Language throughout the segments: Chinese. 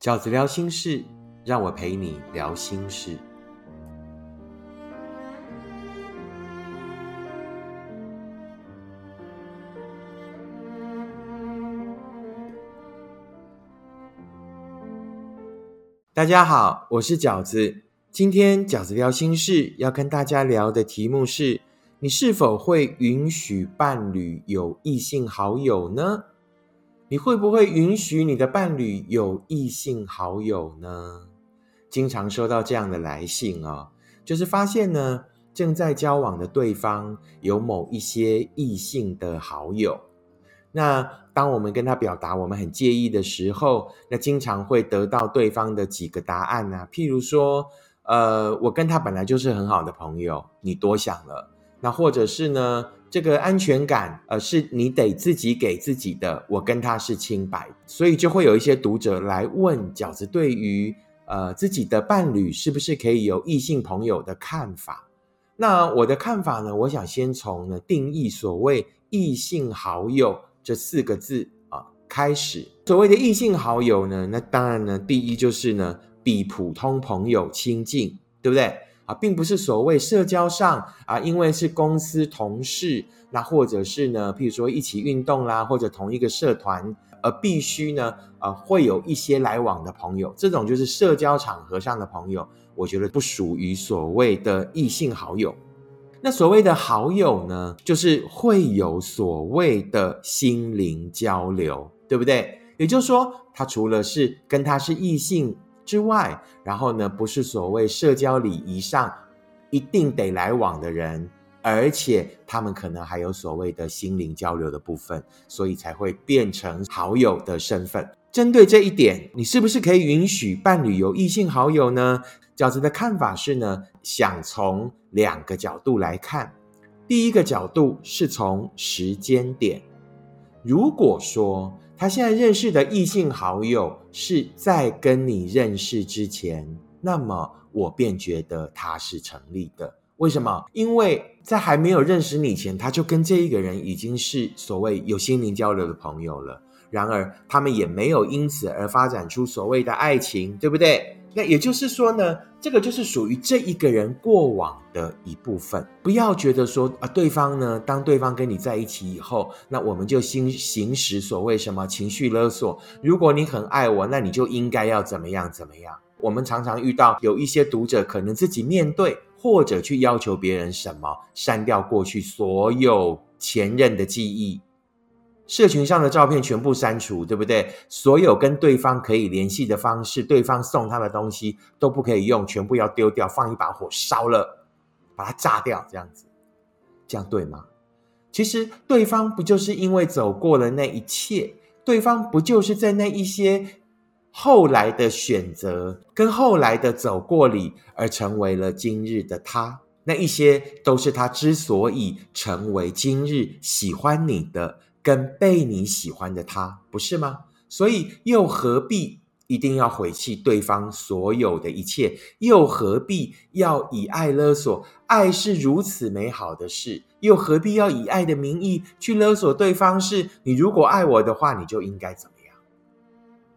饺子聊心事，让我陪你聊心事。大家好，我是饺子。今天饺子聊心事要跟大家聊的题目是：你是否会允许伴侣有异性好友呢？你会不会允许你的伴侣有异性好友呢？经常收到这样的来信哦，就是发现呢，正在交往的对方有某一些异性的好友。那当我们跟他表达我们很介意的时候，那经常会得到对方的几个答案呢？譬如说，呃，我跟他本来就是很好的朋友，你多想了。那或者是呢？这个安全感，呃，是你得自己给自己的。我跟他是清白，所以就会有一些读者来问饺子，对于呃自己的伴侣是不是可以有异性朋友的看法？那我的看法呢？我想先从呢定义所谓异性好友这四个字啊开始。所谓的异性好友呢，那当然呢，第一就是呢比普通朋友亲近，对不对？啊，并不是所谓社交上啊，因为是公司同事，那或者是呢，譬如说一起运动啦，或者同一个社团，而必须呢，呃，会有一些来往的朋友，这种就是社交场合上的朋友，我觉得不属于所谓的异性好友。那所谓的好友呢，就是会有所谓的心灵交流，对不对？也就是说，他除了是跟他是异性。之外，然后呢，不是所谓社交礼仪上一定得来往的人，而且他们可能还有所谓的心灵交流的部分，所以才会变成好友的身份。针对这一点，你是不是可以允许伴侣有异性好友呢？饺子的看法是呢，想从两个角度来看。第一个角度是从时间点，如果说。他现在认识的异性好友是在跟你认识之前，那么我便觉得他是成立的。为什么？因为在还没有认识你前，他就跟这一个人已经是所谓有心灵交流的朋友了。然而，他们也没有因此而发展出所谓的爱情，对不对？那也就是说呢，这个就是属于这一个人过往的一部分。不要觉得说啊，对方呢，当对方跟你在一起以后，那我们就行行使所谓什么情绪勒索。如果你很爱我，那你就应该要怎么样怎么样。我们常常遇到有一些读者，可能自己面对或者去要求别人什么，删掉过去所有前任的记忆。社群上的照片全部删除，对不对？所有跟对方可以联系的方式，对方送他的东西都不可以用，全部要丢掉，放一把火烧了，把它炸掉，这样子，这样对吗？其实对方不就是因为走过了那一切，对方不就是在那一些后来的选择跟后来的走过里，而成为了今日的他？那一些都是他之所以成为今日喜欢你的。跟被你喜欢的他，不是吗？所以又何必一定要毁弃对方所有的一切？又何必要以爱勒索？爱是如此美好的事，又何必要以爱的名义去勒索对方？是你如果爱我的话，你就应该怎么样？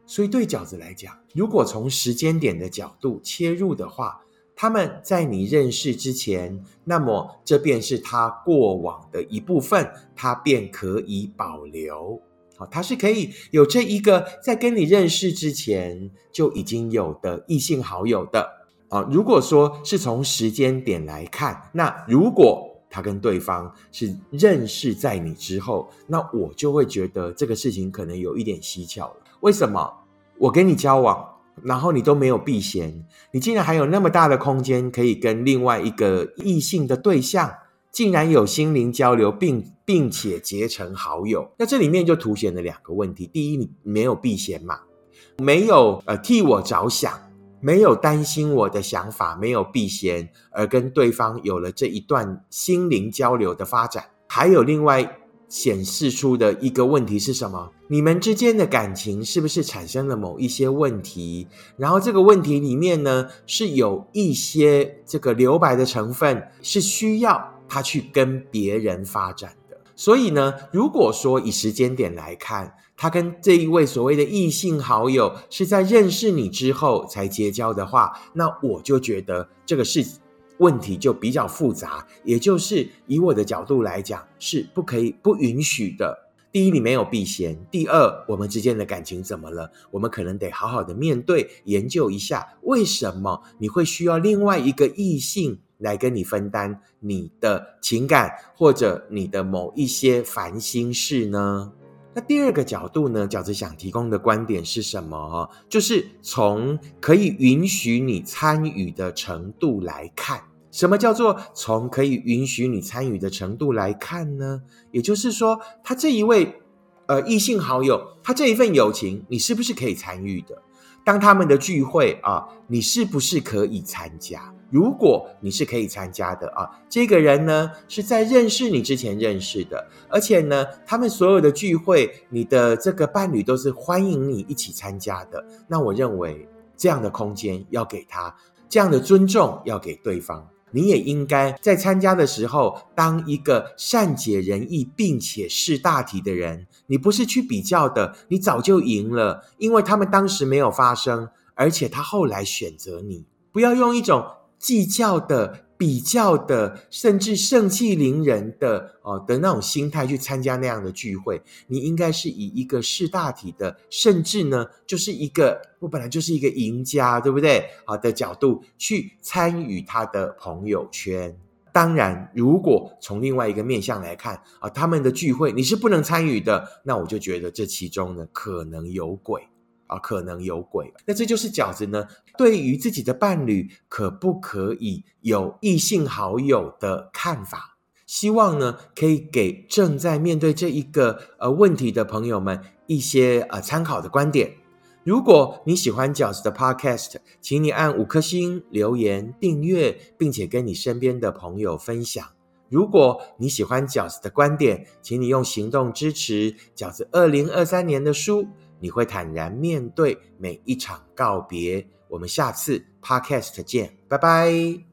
所以对饺子来讲，如果从时间点的角度切入的话。他们在你认识之前，那么这便是他过往的一部分，他便可以保留。好，他是可以有这一个在跟你认识之前就已经有的异性好友的。啊，如果说是从时间点来看，那如果他跟对方是认识在你之后，那我就会觉得这个事情可能有一点蹊跷了。为什么？我跟你交往。然后你都没有避嫌，你竟然还有那么大的空间可以跟另外一个异性的对象，竟然有心灵交流，并并且结成好友。那这里面就凸显了两个问题：第一，你没有避嫌嘛，没有呃替我着想，没有担心我的想法，没有避嫌，而跟对方有了这一段心灵交流的发展。还有另外。显示出的一个问题是什么？你们之间的感情是不是产生了某一些问题？然后这个问题里面呢，是有一些这个留白的成分，是需要他去跟别人发展的。所以呢，如果说以时间点来看，他跟这一位所谓的异性好友是在认识你之后才结交的话，那我就觉得这个事问题就比较复杂，也就是以我的角度来讲，是不可以不允许的。第一，你没有避嫌；第二，我们之间的感情怎么了？我们可能得好好的面对，研究一下为什么你会需要另外一个异性来跟你分担你的情感，或者你的某一些烦心事呢？那第二个角度呢，饺子想提供的观点是什么？就是从可以允许你参与的程度来看。什么叫做从可以允许你参与的程度来看呢？也就是说，他这一位呃异性好友，他这一份友情，你是不是可以参与的？当他们的聚会啊，你是不是可以参加？如果你是可以参加的啊，这个人呢是在认识你之前认识的，而且呢，他们所有的聚会，你的这个伴侣都是欢迎你一起参加的。那我认为这样的空间要给他，这样的尊重要给对方。你也应该在参加的时候当一个善解人意并且识大体的人。你不是去比较的，你早就赢了，因为他们当时没有发生，而且他后来选择你。不要用一种计较的。比较的，甚至盛气凌人的哦的那种心态去参加那样的聚会，你应该是以一个识大体的，甚至呢，就是一个我本来就是一个赢家，对不对？好的角度去参与他的朋友圈。当然，如果从另外一个面向来看啊，他们的聚会你是不能参与的，那我就觉得这其中呢可能有鬼。啊，可能有鬼。那这就是饺子呢，对于自己的伴侣可不可以有异性好友的看法？希望呢，可以给正在面对这一个呃问题的朋友们一些呃参考的观点。如果你喜欢饺子的 Podcast，请你按五颗星留言订阅，并且跟你身边的朋友分享。如果你喜欢饺子的观点，请你用行动支持饺子二零二三年的书。你会坦然面对每一场告别。我们下次 podcast 见，拜拜。